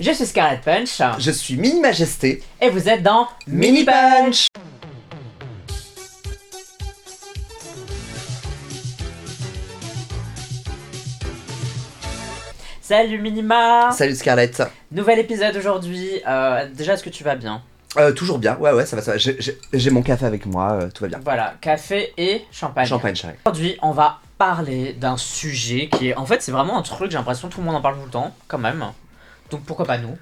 Je suis Scarlett Punch Je suis Mini Majesté. et vous êtes dans Mini Punch Salut Minima Salut Scarlett. Nouvel épisode aujourd'hui. Euh, déjà, est-ce que tu vas bien? Euh, toujours bien, ouais, ouais, ça va, ça va. J'ai- J'ai j'ai mon café avec moi, euh, tout va bien. Voilà, café et champagne. Champagne, chérie. Aujourd'hui, on va parler d'un sujet qui est. En fait, c'est vraiment un truc, j'ai l'impression que tout le monde en parle tout le temps, quand même. Donc pourquoi pas nous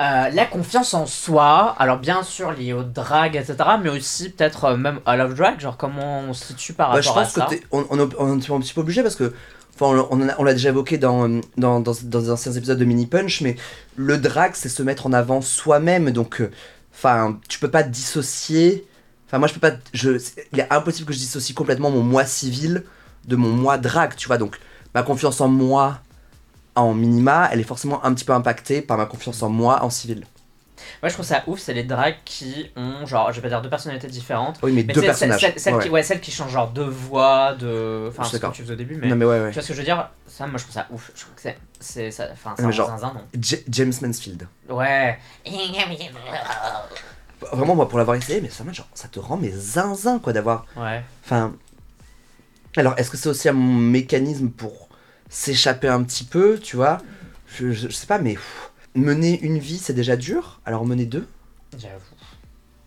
Euh, La confiance en soi, alors bien sûr lié au drag, etc., mais aussi peut-être euh, même à love drag, genre comment on se situe par Bah, je rapport à pense ça. t'es- on, on, est- un petit peu- obligé parce que. Enfin, on, l'a déjà évoqué dans, dans, dans, dans des anciens épisodes de Mini Punch, mais le drag, c'est se mettre en avant soi-même. Donc, euh, enfin, tu peux pas dissocier. Enfin, moi, je peux pas. Je, il est impossible que je dissocie complètement mon moi civil de mon moi drag, tu vois. Donc, ma confiance en moi en minima, elle est forcément un petit peu impactée par ma confiance en moi en civil. Moi, je trouve ça ouf, c'est les drags qui ont, genre, je vais pas dire deux personnalités différentes. Oui, mais, Mais deux personnages. Ouais, qui, ouais. celles qui changent genre de voix, de. Enfin, ce que tu faisais au début, mais. Non, mais ouais, ouais. Tu vois ce que je veux dire? Ça, moi, je trouve ça ouf. Je trouve que c'est. c'est ça, enfin, c'est un genre- zinzin, non J- James Mansfield. Ouais. Vraiment, moi, pour l'avoir essayé, mais ça, genre, ça te rend mais zinzin, quoi, d'avoir. Ouais. Enfin. Alors, est-ce que c'est aussi un mécanisme pour s'échapper un petit peu, tu vois je, je- je sais pas, mais. pff, mener une vie, c'est déjà dur. Alors, mener deux J'avoue.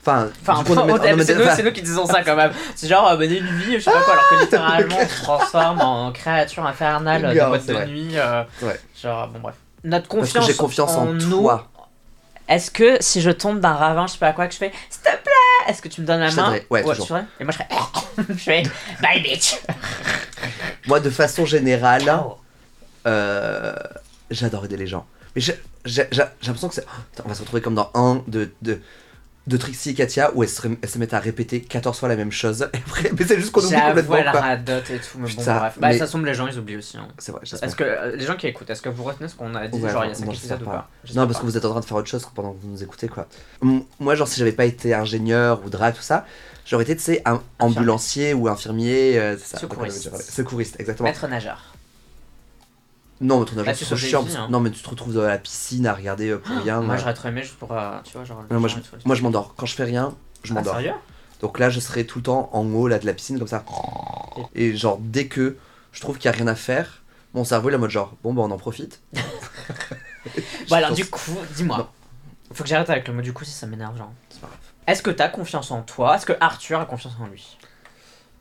Enfin, Enfin, c'est nous, enfin, nous qui disons ça quand même. C'est genre euh, mener une vie, je sais pas quoi, alors que littéralement on se transforme en créature infernale boîtes c'est de nuit. euh, Ouais. Genre, bon, bref. Notre Parce confiance, que j'ai confiance en, nous. toi. Est-ce que si je tombe d'un ravin, je sais pas quoi, que je fais s'il te plaît, est-ce que tu me donnes la Je main t'aiderai. Ouais, toujours. Et moi je ferais je fais bye bitch. Moi, de façon générale, Oh. euh, j'adore aider les gens. Mais j'ai l'impression que c'est. oh, on va se retrouver comme dans un de, de, de Trixie et Katia où elles se, elles se mettent à répéter 14 fois la même chose. Et après, mais c'est juste qu'on oublie complètement. quoi. radote et tout, mais bon, Putain, bref. Bah, mais- ça semble les gens, ils oublient aussi. hein. C'est vrai. Est-ce que euh, les gens qui écoutent, est-ce que vous retenez ce qu'on a dit Ouais, genre il y a non, 5 non, épisodes ou pas. Non, parce pas. que vous êtes en train de faire autre chose pendant que vous nous écoutez, quoi. Moi, genre, si j'avais pas été ingénieur ou drag, tout ça, j'aurais été, tu sais, un ambulancier ou infirmier. euh, ça, Secouriste. Secouriste, exactement. Maître nageur. Non, mais ton Bah, agent, tu c'est sauves trop des chiant. vies, parce- hein. Non, mais tu te retrouves dans la piscine à regarder euh, pour rien. Moi j'aurais trop aimé juste pour. euh, tu vois, genre. les Non, moi, je, moi, je m'endors. Quand je fais rien, je Ah, m'endors. sérieux? Donc là, je serai tout le temps en haut là, de la piscine, comme ça. Et genre, dès que je trouve qu'il y a rien à faire, mon cerveau est en mode genre, bon, bah, on en profite. Bon, alors Je du coup, dis-moi. Faut que j'arrête avec le mot du coup si ça m'énerve, genre. C'est pas grave. Est-ce que t'as confiance en toi? Est-ce que Arthur a confiance en lui?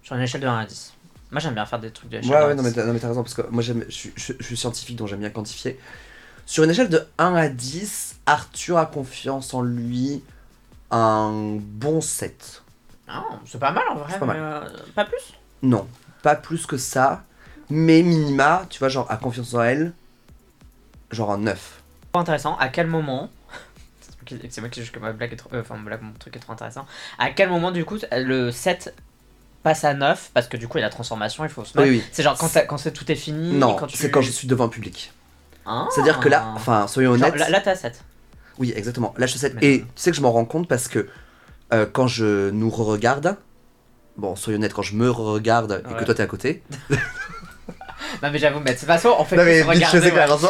Sur une échelle de 1 à 10. Moi j'aime bien faire des trucs de Ouais, de 1 à ouais, non, mais 10. t'as non, mais t'as raison, parce que moi, j'aime- je, suis- je, je suis scientifique, donc j'aime bien quantifier. Sur une échelle de 1 à 10, Arthur a confiance en lui un bon 7. Ah, c'est pas mal en vrai, C'est pas mais mal. euh, pas plus? Non, pas plus que ça, mais minima, tu vois, genre, a confiance en elle, genre un 9. Pas intéressant. À quel moment C'est moi qui- C'est moi qui juge que ma blague est trop. euh, Enfin, ma blague, mon truc est trop intéressant. À quel moment, du coup, le 7 passe à 9 Parce que du coup, il y a la transformation, il faut se mettre. Oui, oui. C'est genre quand, quand c'est tout est fini. Non, tu- c'est quand je suis devant un public. Ah. C'est-à-dire que là, enfin, soyons Genre, honnêtes. là, là, t'es à 7. Oui, exactement. Là, je suis 7. Mais- Et tu sais que je m'en rends compte parce que euh, quand je nous regarde, bon, soyons honnêtes, quand je me regarde et que toi t'es à côté. Non, mais j'avoue, mais de toute façon, on fait Non, plus mais se regarder, ouais. en fait,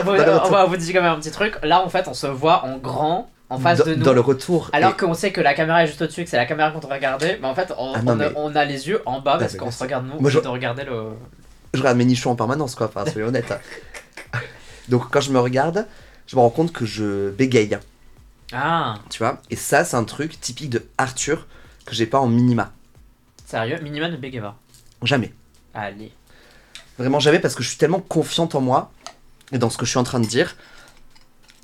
on, va- va vous dire quand même un petit truc. Là, en fait, on se voit en grand en face Dans- de nous. Dans le retour. Alors et- qu'on sait que la caméra est juste au-dessus, que c'est la caméra qu'on doit regarder, mais en fait, on, Ah non, on a, mais- on a les yeux en bas parce mais qu'on se regarde nous, Moi, je- de regarder le. je regarde mes nichons en permanence, quoi, enfin, soyons honnêtes. Donc, quand je me regarde, je me rends compte que je bégaye, Ah, tu vois? Et ça, c'est un truc typique de Arthur que j'ai pas en minima. sérieux, Minima ne bégait pas. Jamais. Allez. Vraiment jamais parce que je suis tellement confiante en moi et dans ce que je suis en train de dire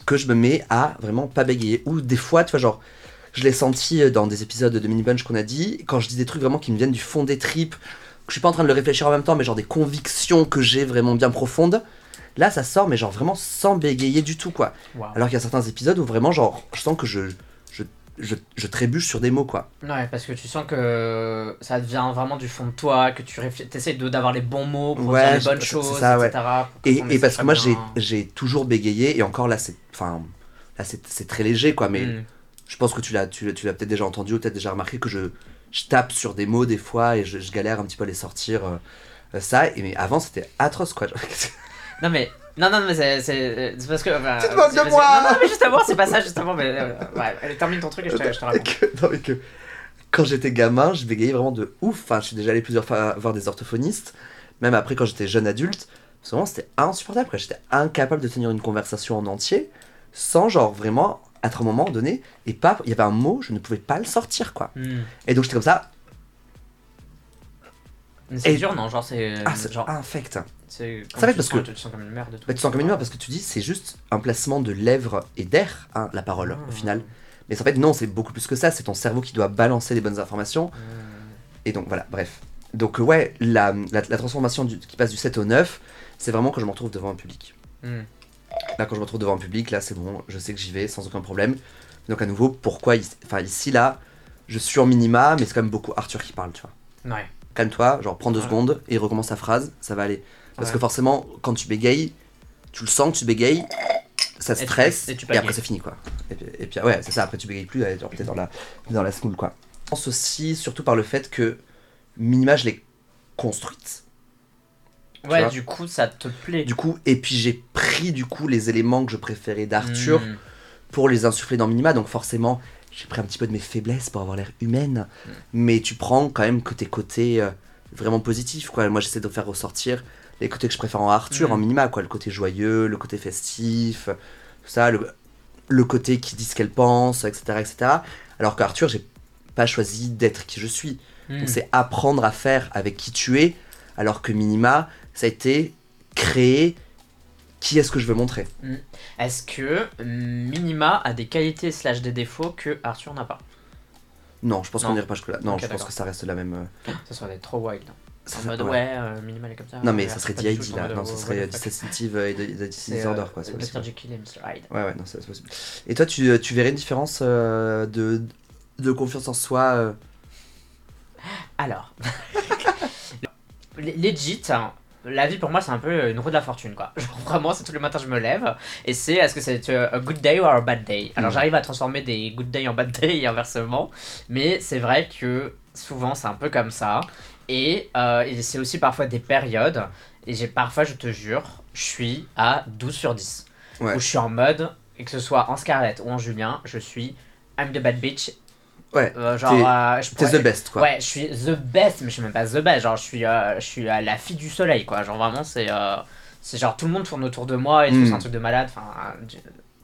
que je me mets à vraiment pas bégayer. Ou des fois, tu vois, genre, je l'ai senti dans des épisodes de Mini Bunch qu'on a dit, quand je dis des trucs vraiment qui me viennent du fond des tripes, que je suis pas en train de le réfléchir en même temps, mais genre des convictions que j'ai vraiment bien profondes. Là, ça sort, mais genre vraiment sans bégayer du tout, quoi. Alors qu'il y a certains épisodes où vraiment, genre, je sens que je, je, je, trébuche sur des mots, quoi. Ouais, parce que tu sens que ça devient vraiment du fond de toi, que tu essaies d'avoir les bons mots pour Ouais, dire les bonnes choses, ça, ouais. etc. Et, et parce que moi, j'ai toujours bégayé, et encore là, c'est. C'est très léger, quoi, mais. Hmm. Je pense que tu l'as tu, l'as- tu peut-être déjà entendu ou peut-être déjà remarqué que je, je tape sur des mots des fois et je, je galère un petit peu à les sortir. euh, euh, ça, et mais avant c'était atroce quoi. Non mais. Non, non, mais c'est- parce que. Tu te moques de moi Non, non, mais justement, c'est pas ça, justement. Mais, euh, ouais, allez, termine ton truc et je te, je te raconte. que- non, mais que quand j'étais gamin, je bégayais vraiment de ouf. Enfin, je suis déjà allé plusieurs fois voir des orthophonistes. Même après, quand j'étais jeune adulte, souvent c'était insupportable. J'étais incapable de tenir une conversation en entier sans, genre, vraiment, être un moment donné. Et pas, il y avait un mot, je ne pouvais pas le sortir, quoi. Hmm. Et donc j'étais comme ça. C'est dur, non Genre, c'est. Ah, c'est genre, infect. C'est. Ça fait tu parce te que- Tu te sens comme une merde. Bah, tu sens comme une merde parce que tu dis, c'est juste un placement de lèvres et d'air, hein, la parole, Ah. au final. Mais en fait, non, c'est beaucoup plus que ça. C'est ton cerveau qui doit balancer les bonnes informations. Et donc voilà, bref. Donc euh, ouais, la, la, la transformation du- qui passe du 7 au 9, c'est vraiment quand je me retrouve devant un public. Hmm. Là, quand je me retrouve devant un public, là, c'est bon, je sais que j'y vais sans aucun problème. Donc à nouveau, pourquoi enfin, ici, là, je suis en minima, mais c'est quand même beaucoup Arthur qui parle, tu vois. Ouais. Calme-toi, genre prends deux Ouais. secondes et recommence ta phrase, ça va aller. Parce Ouais. que forcément, quand tu bégayes, tu le sens que tu bégayes, ça stresse, et et, tu après c'est fini, quoi. Et puis, et puis, ouais, c'est ça, après tu bégayes plus, genre t'es dans la, dans la smoule, quoi. Je pense aussi, surtout par le fait que minima, je l'ai construite. Ouais, du coup, ça te plaît. Du coup, et puis j'ai pris du coup les éléments que je préférais d'Arthur Hmm. pour les insuffler dans Minima, donc forcément j'ai pris un petit peu de mes faiblesses pour avoir l'air humaine, Mm. mais tu prends quand même que tes côtés euh, vraiment positifs, quoi. Moi j'essaie de faire ressortir les côtés que je préfère en Arthur, en Minima, quoi. Le côté joyeux, le côté festif, tout ça, le, le côté qui dit ce qu'elle pense, etc., etc. Alors qu'Arthur, j'ai pas choisi d'être qui je suis. Hmm. Donc c'est apprendre à faire avec qui tu es, alors que Minima, ça a été créer qui est-ce que je veux montrer. Est-ce que Minima a des qualités slash des défauts que Arthur n'a pas? Non, je pense qu'on n'irait pas jusque-là. Non, je pense que ça reste la même. euh, Ça serait trop wild. Ça- En mode ouais. ouais, euh, Minima elle est comme ça. Non, mais ça serait DID là. Non, ça serait euh, Identity C'est Disorder euh, quoi. C'est. Jekyll et Mr. Hyde. Ouais, ouais, non, c'est possible. Et toi, tu, tu verrais une différence euh, de, de confiance en soi euh, Alors, legit, hein, la vie pour moi c'est un peu une roue de la fortune quoi. Genre vraiment, c'est tous les matins je me lève et c'est est-ce que c'est euh, a good day or a bad day? Alors Mm. j'arrive à transformer des good day en bad day et inversement, mais c'est vrai que souvent c'est un peu comme ça et, euh, et c'est aussi parfois des périodes et j'ai parfois, je te jure, je suis à 12 sur 10 Ouais. où je suis en mode et que ce soit en Scarlett ou en Julien, je suis I'm the bad bitch. Ouais, Euh, genre, t'es- euh, je T'es pourrais- the best quoi. Ouais, je suis the best, mais je suis même pas the best. Genre, je suis, euh, je suis la fille du soleil, quoi. Genre, vraiment, c'est. c'est genre tout le monde tourne autour de moi et tout, Mm. c'est un truc de malade. Enfin,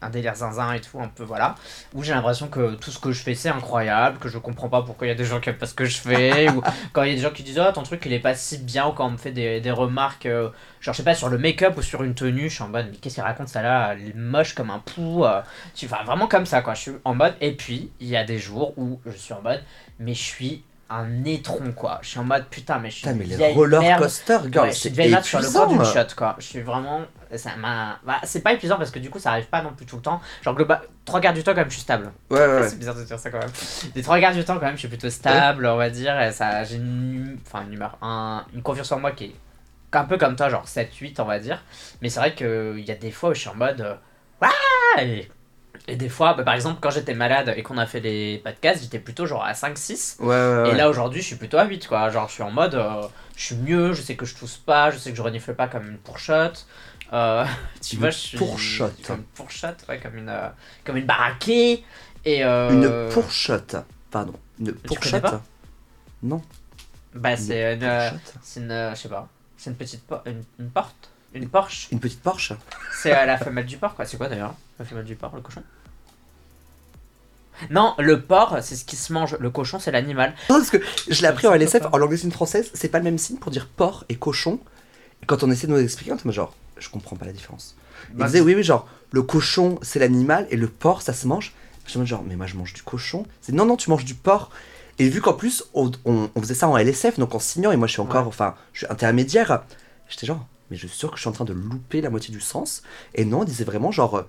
un, délire zinzin et tout, un peu, voilà. Où j'ai l'impression que tout ce que je fais, c'est incroyable, que je comprends pas pourquoi il y a des gens qui aiment pas ce que je fais, ou quand il y a des gens qui disent, oh, ton truc, il est pas si bien, ou quand on me fait des, des remarques, euh, genre, je sais pas, sur le make-up ou sur une tenue, je suis en mode, mais qu'est-ce qu'il raconte ça là Elle est moche comme un pou. euh, tu enfin, vraiment comme ça, quoi. Je suis en mode, et puis, il y a des jours où je suis en mode, mais je suis un étron quoi. Je suis en mode putain mais je suis Putain, mais les roller merde. coaster, girl, Ouais, c'est sur le d'une épuisant. shot quoi. Je suis vraiment ça m'a bah, c'est pas épuisant parce que du coup ça arrive pas non plus tout le temps. Genre global trois quarts du temps quand même je suis stable. Ouais, ouais, ouais. C'est bizarre de dire ça quand même. Les trois quarts du temps quand même je suis plutôt stable, on va dire et ça j'ai une enfin une humeur un- une confiance en moi qui est un peu comme toi genre 7 8 on va dire. Mais c'est vrai que il y a des fois où je suis en mode Ouah et, et des fois bah, par exemple quand j'étais malade et qu'on a fait les podcasts, j'étais plutôt genre à 5 6 Ouais, ouais, ouais. et là aujourd'hui, je suis plutôt à 8 quoi. Genre, je suis en mode, euh, je suis mieux, je sais que je tousse pas, je sais que je renifle pas comme une pourchotte. Euh, tu Une vois, je suis. pourchotte. Comme une pourchotte, ouais, comme une, euh, comme une baraquée. Et. Euh, Une fourchotte. Pardon. Une pas? Non. Bah, c'est une. C'est une. je sais pas. C'est une petite. po- Une, une porte Une Porsche Une petite Porsche C'est la femelle du porc, quoi. C'est quoi d'ailleurs? La femelle du porc, le cochon? Non, le porc, c'est ce qui se mange. Le cochon, c'est l'animal. Non, parce que je l'ai appris en LSF, en langue des signes française, c'est pas le même signe pour dire porc et cochon. Et quand on essaie de nous expliquer, on était genre, je comprends pas la différence. Ils Bah, disaient, oui, oui, genre, le cochon c'est l'animal et le porc ça se mange. Je me genre, mais moi je mange du cochon. C'est non, non, tu manges du porc. Et vu qu'en plus, on, on- on faisait ça en LSF, donc en signant, et moi je suis encore, Ouais. enfin, je suis intermédiaire, j'étais genre, mais je suis sûr que je suis en train de louper la moitié du sens. Et non, on disait vraiment, genre, euh,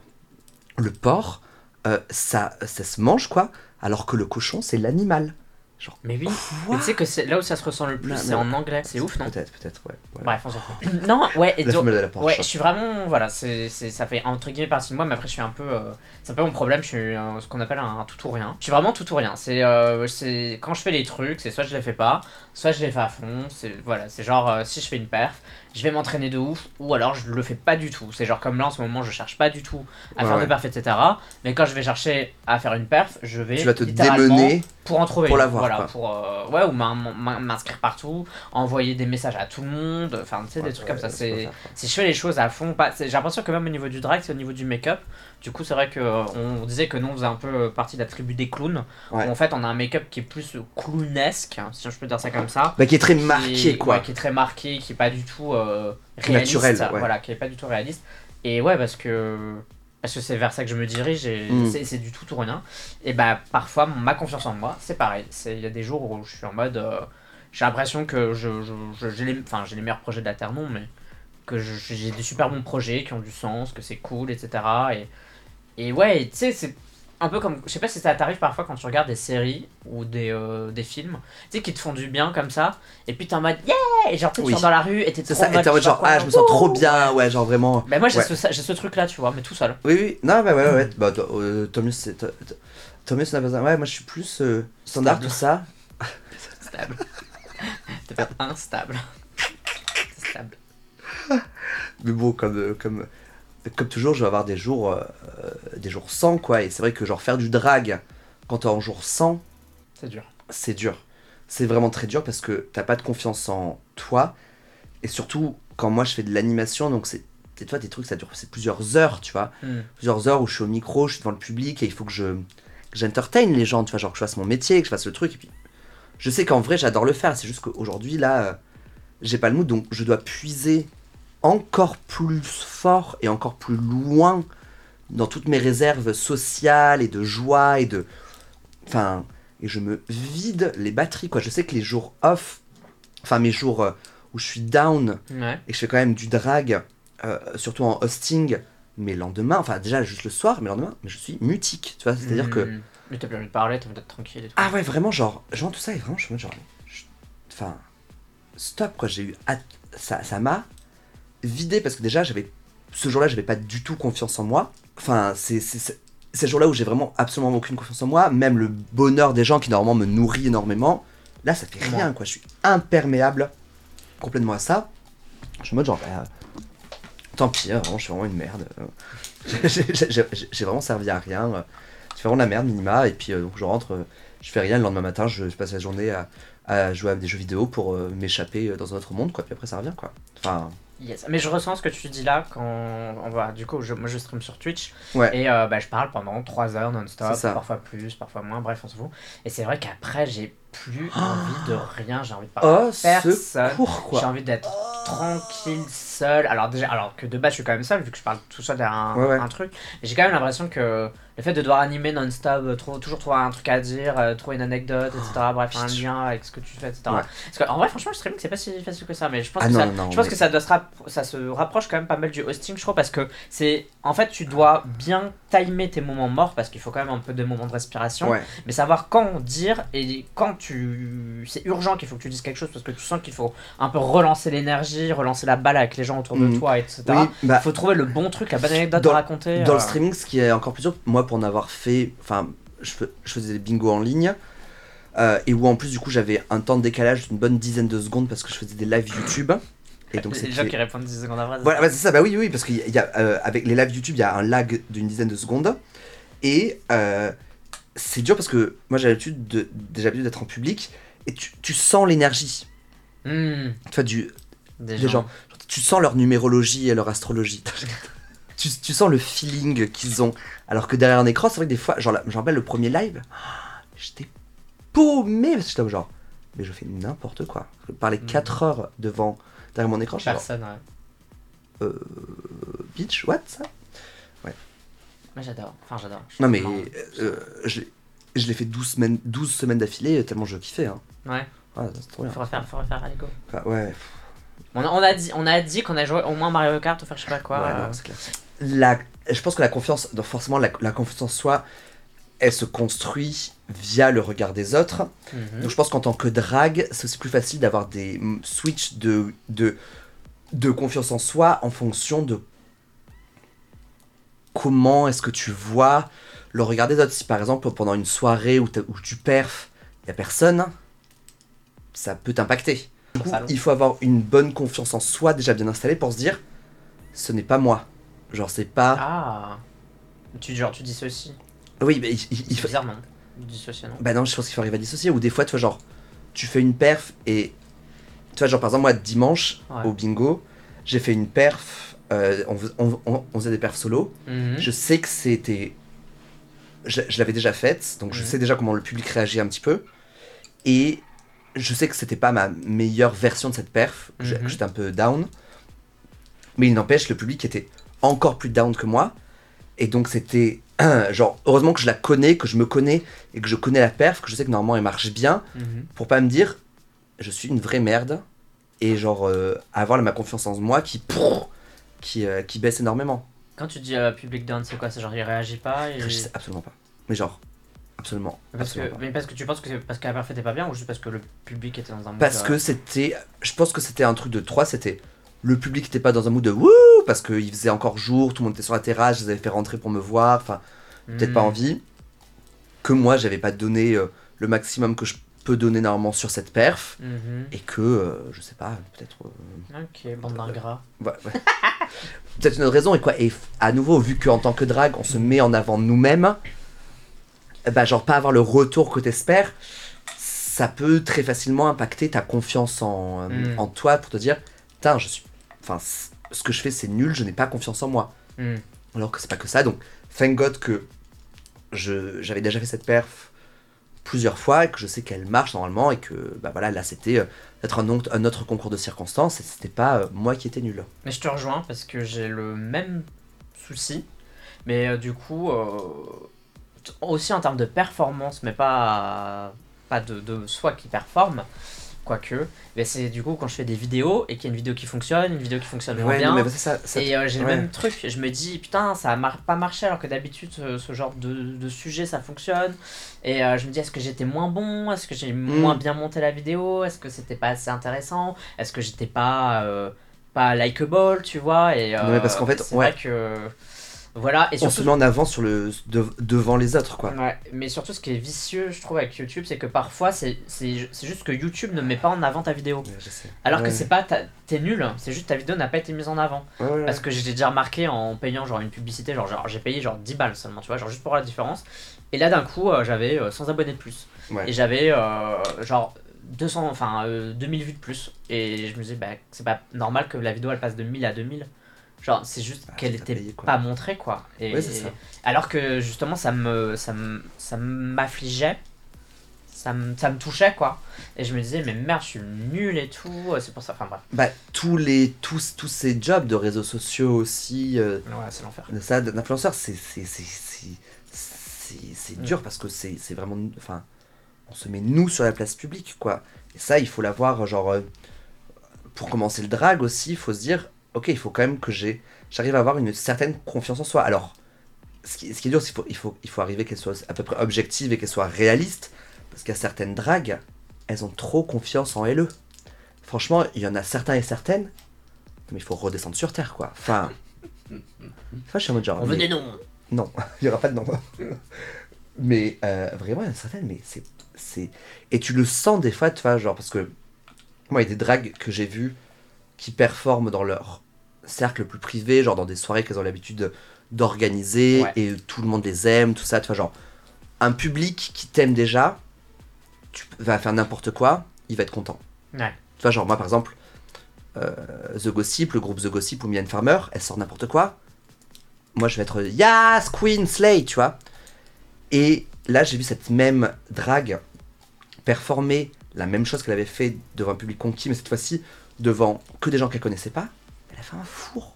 le porc, euh, ça, ça se mange quoi, alors que le cochon c'est l'animal. Genre, Mais oui. Mais tu sais que c'est là où ça se ressent le plus, c'est en anglais. C'est ouf, non? Peut-être, peut-être, ouais. Bref, on s'en fout. non, ouais, et donc-. Ouais, je suis vraiment. Voilà, c'est, ça fait entre guillemets partie de moi, mais après, je suis un peu. euh, c'est un peu mon problème, je suis euh, ce qu'on appelle un, tout ou rien. Je suis vraiment tout ou rien. C'est, euh, c'est, quand je fais les trucs, c'est soit je les fais pas, soit je les fais à fond. C'est, voilà, c'est genre, euh, si je fais une perf, je vais m'entraîner de ouf, ou alors je le fais pas du tout. C'est genre comme là en ce moment, je cherche pas du tout à Ouais, faire ouais. de perf, etc. Mais quand je vais chercher à faire une perf, je vais. Tu vas te littéralement démener. pour en trouver pour l'avoir, voilà quoi. pour euh, ouais ou m'in- m'in- m'inscrire partout envoyer des messages à tout le monde enfin tu sais des trucs comme ça c'est si je fais les choses à fond pas j'ai l'impression que même au niveau du drag c'est au niveau du make-up du coup c'est vrai que euh, disait que nous on faisait un peu euh, partie de la tribu des clowns Ouais. où en fait on a un make-up qui est plus euh, clownesque hein, si je peux dire ça comme ça Bah, qui est très qui marqué, est- quoi. ouais, qui est très marqué qui est pas du tout euh, réaliste Naturel, ouais. voilà qui est pas du tout réaliste et ouais parce que parce que c'est vers ça que je me dirige et Mm. c'est- du tout ou rien et bah parfois ma confiance en moi c'est pareil il y a des jours où je suis en mode euh, j'ai l'impression que je, je, je- j'ai les enfin j'ai les meilleurs projets de la terre non mais que j'ai des super bons projets qui ont du sens que c'est cool etc et et ouais et tu sais c'est un peu comme je sais pas si ça t'arrive parfois quand tu regardes des séries ou des, euh, des films tu sais qui te font du bien comme ça et puis t'es en mode yeah et genre tu Oui. sors dans la rue et t'es trop ça, et t'es en mode genre, quoi, ah, je me sens trop bien, ouais, genre vraiment. bah moi j'ai Ouais. ce, j'ai ce truc là tu vois mais tout seul Oui, oui, non, bah ouais, ouais, bah, to- euh, Thomas, c'est. Thomas n'a pas ça. Ouais, moi je suis plus euh, standard, tout ça. stable t'es pas instable stable Mais bon, comme, euh, comme, comme toujours, je vais avoir des jours, euh, euh, des jours sans, quoi. Et c'est vrai que, genre, faire du drag quand t'es en jour 100, c'est dur c'est dur. C'est vraiment très dur parce que t'as pas de confiance en toi. Et surtout, quand moi je fais de l'animation, donc c'est. Tu vois, des trucs, ça dure c'est plusieurs heures, tu vois. Hmm. Plusieurs heures où je suis au micro, je suis devant le public et il faut que je. que j'entertain les gens, tu vois, genre que je fasse mon métier, que je fasse le truc. Et puis, je sais qu'en vrai, j'adore le faire. C'est juste qu'aujourd'hui, là, euh, j'ai pas le mood, donc je dois puiser encore plus fort et encore plus loin dans toutes mes réserves sociales et de joie et de. Enfin. Et je me vide les batteries, quoi. Je sais que les jours off, enfin mes jours euh, où je suis down ouais et que je fais quand même du drag, euh, surtout en hosting, mes lendemains, enfin déjà juste le soir, mes lendemains, mais je suis mutique, tu vois. C'est-à-dire que. Hmm. mais t'as plus envie de parler t'as envie d'être tranquille et tout Ah ouais, vraiment, genre, genre tout ça, et vraiment, je suis genre. je- Enfin, stop, quoi. J'ai eu. Ça ça m'a vidé parce que déjà, j'avais. Ce jour-là, j'avais pas du tout confiance en moi. Enfin, c'est. c'est- c'est- Ces jours-là où j'ai vraiment absolument aucune confiance en moi, même le bonheur des gens qui normalement me nourrit énormément, là ça fait rien quoi, je suis imperméable complètement à ça. Je suis en mode genre, bah, tant pis, hein, vraiment, je suis vraiment une merde. J'ai- j'ai vraiment servi à rien. Je fais vraiment de la merde, minima, et puis euh, donc je rentre, euh, je fais rien, le lendemain matin, je, je passe la journée à, à jouer à des jeux vidéo pour euh, m'échapper euh, dans un autre monde, quoi, puis après ça revient, quoi. Enfin, Yes. Mais je ressens ce que tu dis là quand on va. Du coup, je, moi je stream sur Twitch Ouais. et euh, bah, je parle pendant 3 heures non-stop, parfois plus, parfois moins, bref, on se fout. Et c'est vrai qu'après, j'ai plus envie de rien, j'ai envie de parler oh, à personne. J'ai envie d'être tranquille, seul. Alors déjà, alors que de base je suis quand même seul vu que je parle tout seul derrière un, Ouais, ouais. un truc. Mais j'ai quand même l'impression que le fait de devoir animer non-stop, euh, trou- toujours trouver un truc à dire, euh, trouver une anecdote, etc. Bref, un lien avec ce que tu fais, etc. Ouais. Parce que en vrai, franchement, le streaming c'est pas si facile que ça. Mais je pense Ah que non, ça, non, je pense mais- que ça doit se ça se rapproche quand même pas mal du hosting, je crois, parce que c'est en fait tu dois bien timer tes moments morts parce qu'il faut quand même un peu de moments de respiration Ouais. mais savoir quand dire et quand tu c'est urgent qu'il faut que tu dises quelque chose parce que tu sens qu'il faut un peu relancer l'énergie relancer la balle avec les gens autour de Mhm. toi etc Oui, bah, il faut trouver le bon truc la bonne anecdote Dans- à raconter Dans euh, le streaming, ce qui est encore plus dur, moi pour en avoir fait, enfin, je, fais- je faisais des bingos en ligne, euh, et où en plus du coup j'avais un temps de décalage d'une bonne dizaine de secondes parce que je faisais des lives YouTube. Et donc les c'était- gens qui répondent 10 secondes après Voilà, ouais, c'est ça, bah oui, oui, parce qu'il y a, il y a, euh, avec les lives YouTube, il y a un lag d'une dizaine de secondes. Et euh, c'est dur parce que moi j'ai l'habitude de, déjà d'être en public et tu, tu sens l'énergie. Tu vois, du, des, des gens. Tu sens leur numérologie et leur astrologie. tu, tu sens le feeling qu'ils ont. Alors que derrière un écran, c'est vrai que des fois, genre, je rappelle le premier live, j'étais paumé parce que j'étais genre, mais je fais n'importe quoi. Parler Mhm. 4 heures devant, derrière mon écran, je suis genre, personne ouais. bitch, what ça? Moi j'adore enfin j'adore Non mais Non. euh, je, l'ai- je l'ai fait 12 semaines, 12 semaines d'affilée tellement je kiffais. Hein. ouais Ouais, c'est trop bien. faut refaire faut refaire allez go Enfin, ouais, on a, on a dit on a dit qu'on a joué au moins Mario Kart ou faire je sais pas quoi ouais, euh, c'est clair. La, je pense que la confiance, donc forcément la, la confiance en soi, elle se construit via le regard des autres. Mhm. Donc je pense qu'en tant que drague, c'est aussi plus facile d'avoir des mm, switches de, de, de confiance en soi en fonction de comment est-ce que tu vois le regard des autres? Si par exemple pendant une soirée où, tu perfs, il n'y a personne, ça peut t'impacter. Du coup, Salon. il faut avoir une bonne confiance en soi déjà bien installée pour se dire ce n'est pas moi. Genre c'est pas... Ah. Tu, genre, tu dissocies. Oui, mais il, faut... bizarre, non? Dissocier, non? Bah non, je pense qu'il faut arriver à dissocier. Ou des fois, tu vois, genre, tu fais une perf et. Tu vois, genre, par exemple, moi, dimanche, Ouais. au bingo, j'ai fait une perf. Euh, on, fais- on- on- on faisait des perfs solo. Mhm. Je sais que c'était. Je, je l'avais déjà faite, donc je Mhm. sais déjà comment le public réagit un petit peu. Et je sais que c'était pas ma meilleure version de cette perf. Mhm. J'étais un peu down. Mais il n'empêche, le public était encore plus down que moi. Et donc c'était genre, heureusement que je la connais, que je me connais et que je connais la perf, que je sais que normalement elle marche bien, Mhm. pour pas me dire je suis une vraie merde et genre euh, avoir ma confiance en moi qui qui, euh, qui baisse énormément. Quand tu dis euh, public down, c'est quoi? C'est genre il réagit pas et... Je sais absolument pas. Mais genre, absolument. Parce que, absolument pas. mais parce que tu penses que c'est parce que la perf était pas bien ou juste parce que le public était dans un mood Parce euh, que c'était. Je pense que c'était un truc de 3, c'était. Le public n'était pas dans un mood de wouh parce qu'il faisait encore jour, tout le monde était sur la terrasse, je les avais fait rentrer pour me voir, enfin, peut-être pas hmm. envie. Que moi, j'avais pas donné le maximum que je peux donner normalement sur cette perf. Mhm. Et que, euh, je sais pas, peut-être. euh, Ok, bande d'ingrats. ouais, ouais. peut-être une autre raison. Et quoi Et à nouveau, vu qu'en tant que drague, on se met en avant nous-mêmes, ben, genre pas avoir le retour que t'espères, ça peut très facilement impacter ta confiance en, euh, Mm. en toi pour te dire, putain, je suis. Enfin, ce que je fais, c'est nul, je n'ai pas confiance en moi. Hmm. Alors que c'est pas que ça. Donc, thank God que j'avais déjà fait cette perf plusieurs fois et que je sais qu'elle marche normalement et que bah voilà là c'était euh, peut-être un, autre- concours de circonstances et c'était pas euh, moi qui étais nul. Mais je te rejoins parce que j'ai le même souci. Mais euh, du coup, aussi en termes de performance, mais pas, pas de, de soi qui performe, quoique. Mais c'est du coup quand je fais des vidéos et qu'il y a une vidéo qui fonctionne, une vidéo qui fonctionne Ouais, bien. non, mais c'est ça. ça- Et euh, j'ai ouais. le même truc, je me dis putain ça a mar- pas marché alors que d'habitude ce, ce genre de, de sujet ça fonctionne. Et euh, je me dis est-ce que j'étais moins bon, est-ce que j'ai Mm. moins bien monté la vidéo, est-ce que c'était pas assez intéressant, est-ce que j'étais pas euh, pas likable tu vois? Et, Non, mais parce qu'en euh, fait, c'est ouais. vrai que voilà et on se surtout met en avant sur le de- devant les autres quoi. Ouais, mais surtout ce qui est vicieux, je trouve, avec YouTube, c'est que parfois, c'est juste que YouTube ne met pas en avant ta vidéo. Ouais, je sais. Alors que c'est pas, t'es nul, c'est juste ta vidéo n'a pas été mise en avant. Parce que j'ai déjà remarqué en payant genre une publicité, genre, genre j'ai payé genre 10 balles seulement, tu vois, genre juste pour voir la différence. Et là d'un coup, euh, j'avais euh, 100 abonnés de plus. Et j'avais euh, genre 200, enfin euh, 2000 vues de plus. Et je me disais, bah c'est pas normal que la vidéo elle passe de 1000 à 2000. Genre c'est juste Ah, qu'elle était payé, pas montrée quoi. Et, Ouais. Alors que justement ça me, ça me, ça m'affligeait. Ça me, ça me touchait quoi. Et je me disais, mais merde, je suis nul et tout. C'est pour ça, enfin bref. Bah tous les tous tous ces jobs de réseaux sociaux aussi euh, Ouais, c'est l'enfer. ça d'influenceurs c'est c'est Mm. dur parce que c'est c'est vraiment enfin on se met nous sur la place publique quoi et ça il faut l'avoir genre euh, pour commencer le drag aussi il faut se dire ok il faut quand même que j'ai j'arrive à avoir une certaine confiance en soi alors ce qui, ce qui est dur c'est qu'il faut il faut il faut arriver qu'elle soit à peu près objective et qu'elle soit réaliste parce qu'il y a certaines dragues elles ont trop confiance en LE franchement il y en a certains et certaines mais il faut redescendre sur terre quoi enfin Enfin, je suis en mode genre. On mais- veut des noms. non, il n'y aura pas de nom. mais euh, vraiment, il y en a certaines, mais c'est, c'est. Et tu le sens des fois, tu vois, genre, parce que moi, il y a des dragues que j'ai vues qui performent dans leur cercle plus privé, genre dans des soirées qu'elles ont l'habitude d'organiser Ouais. et tout le monde les aime, tout ça, tu vois, genre, un public qui t'aime déjà, tu vas faire n'importe quoi, il va être content. Ouais. Tu vois, genre, moi, par exemple, euh, The Gossip, le groupe The Gossip ou Mylène Farmer, elle sort n'importe quoi. Moi, je vais être Yas, Queen, Slay, tu vois. Et là, j'ai vu cette même drague performer la même chose qu'elle avait fait devant un public conquis, mais cette fois-ci devant que des gens qu'elle connaissait pas. Elle a fait un four.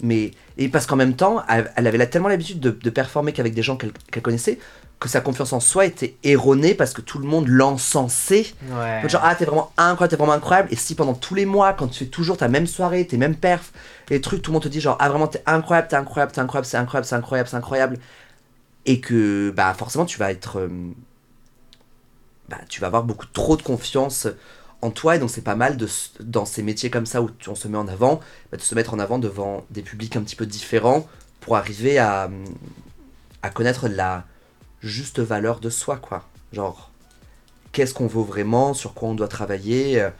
Mais, et parce qu'en même temps, elle, elle avait la- tellement l'habitude de, de performer qu'avec des gens qu'elle qu'elle connaissait, que sa confiance en soi était erronée parce que tout le monde l'encensait Ouais. Genre, ah, t'es vraiment incroyable, t'es vraiment incroyable. Et si pendant tous les mois, quand tu fais toujours ta même soirée, tes mêmes perfs, les trucs, tout le monde te dit genre, ah, vraiment, t'es incroyable, t'es incroyable, t'es incroyable, c'est incroyable, c'est incroyable, c'est incroyable. et que bah forcément tu vas être euh, bah, tu vas avoir beaucoup trop de confiance en toi et donc c'est pas mal de dans ces métiers comme ça où tu- on se met en avant bah, de se mettre en avant devant des publics un petit peu différents pour arriver à hum, à connaître la juste valeur de soi quoi. Genre qu'est-ce qu'on vaut vraiment sur quoi on doit travailler euh,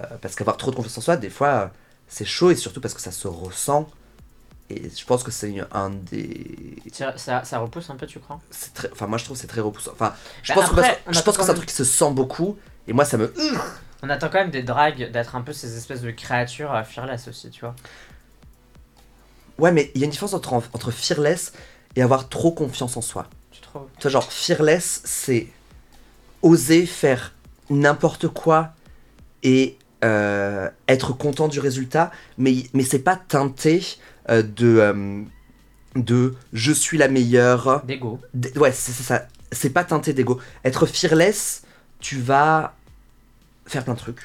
euh, parce qu'avoir trop de confiance en soi des fois c'est chaud et surtout parce que ça se ressent. Et je pense que c'est un des Ça, ça, ça repousse un peu, tu crois? Très enfin moi je trouve que c'est très repoussant. Enfin je Bah pense que, parce- je pense que c'est un truc qui se sent beaucoup et moi ça me On attend quand même des dragues d'être un peu ces espèces de créatures euh, fearless aussi, tu vois. ouais mais il y a une différence entre entre fearless et avoir trop confiance en soi Tu trouves? Tu vois genre fearless c'est oser faire n'importe quoi et euh, être content du résultat mais mais c'est pas teinté euh, de euh, de je suis la meilleure D'ego. Ouais, c'est c'est ça. C'est pas teinté d'ego. Être fearless, tu vas faire plein de trucs.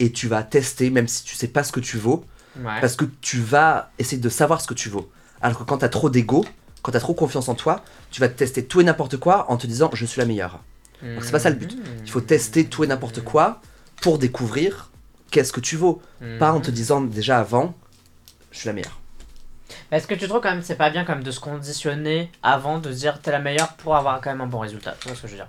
Et tu vas tester, même si tu sais pas ce que tu vaux, Ouais. parce que tu vas essayer de savoir ce que tu vaux. Alors que quand t'as trop d'ego, quand t'as trop confiance en toi, tu vas tester tout et n'importe quoi en te disant je suis la meilleure. Donc c'est pas ça le but. Il faut tester tout et n'importe quoi pour découvrir qu'est-ce que tu vaux. Pas en te disant déjà avant je suis la meilleure. Est-ce que tu trouves quand même c'est pas bien quand même de se conditionner avant de dire t'es la meilleure pour avoir quand même un bon résultat? Tu vois ce que je veux dire?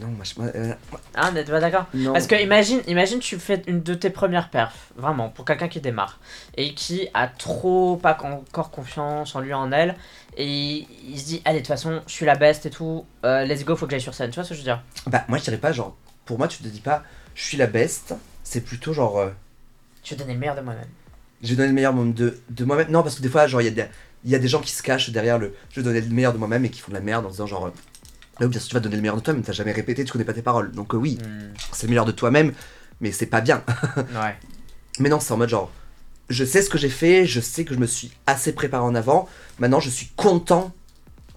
Non, moi je. euh, Ah, n'êtes pas d'accord non. Parce que imagine, imagine tu fais une de tes premières perfs, vraiment, pour quelqu'un qui démarre, et qui a trop pas encore confiance en lui, en elle, et il se dit, allez, de toute façon, je suis la best et tout, euh, let's go, faut que j'aille sur scène, tu vois ce que je veux dire? Bah, moi je dirais pas genre. Pour moi, tu te dis pas je suis la best. C'est plutôt genre. euh, Je vais donner le meilleur de moi-même. je vais donner le meilleur de, de moi-même. Non, parce que des fois, genre, il y, a des- il y a des gens qui se cachent derrière le je vais donner le meilleur de moi-même et qui font de la merde en disant genre. Euh, Ah oui, bien sûr, tu vas donner le meilleur de toi, mais t'as jamais répété, tu connais pas tes paroles. Donc, euh, oui, Hmm, c'est le meilleur de toi-même, mais c'est pas bien. ouais. Mais non, c'est en mode genre. Je sais ce que j'ai fait, je sais que je me suis assez préparé en avant. Maintenant, je suis content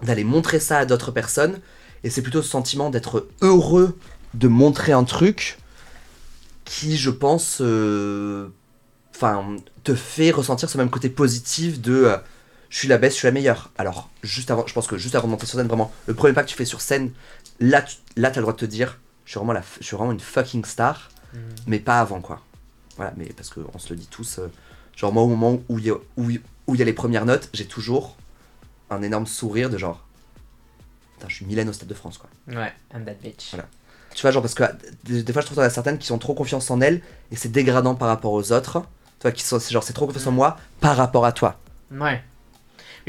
d'aller montrer ça à d'autres personnes. Et c'est plutôt ce sentiment d'être heureux de montrer un truc qui, je pense, euh, te fait ressentir ce même côté positif de euh, je suis la best, je suis la meilleure. Alors, juste avant, je pense que juste avant de monter sur scène, vraiment, le premier pas que tu fais sur scène, là, tu là, as le droit de te dire je suis vraiment, la, je suis vraiment une fucking star, Hmm. mais pas avant, quoi. Voilà, mais parce qu'on se le dit tous, euh, genre, moi, au moment où il y, a- où, où y a les premières notes, j'ai toujours un énorme sourire de genre. Putain, je suis Mylène au Stade de France, quoi. Ouais, I'm that bitch. Voilà. Tu vois, genre, parce que des, des fois, je trouve qu'il y en a certaines qui ont trop confiance en elles et c'est dégradant par rapport aux autres. Tu vois, qui sont, genre, c'est trop confiance en Mm. moi par rapport à toi. Ouais.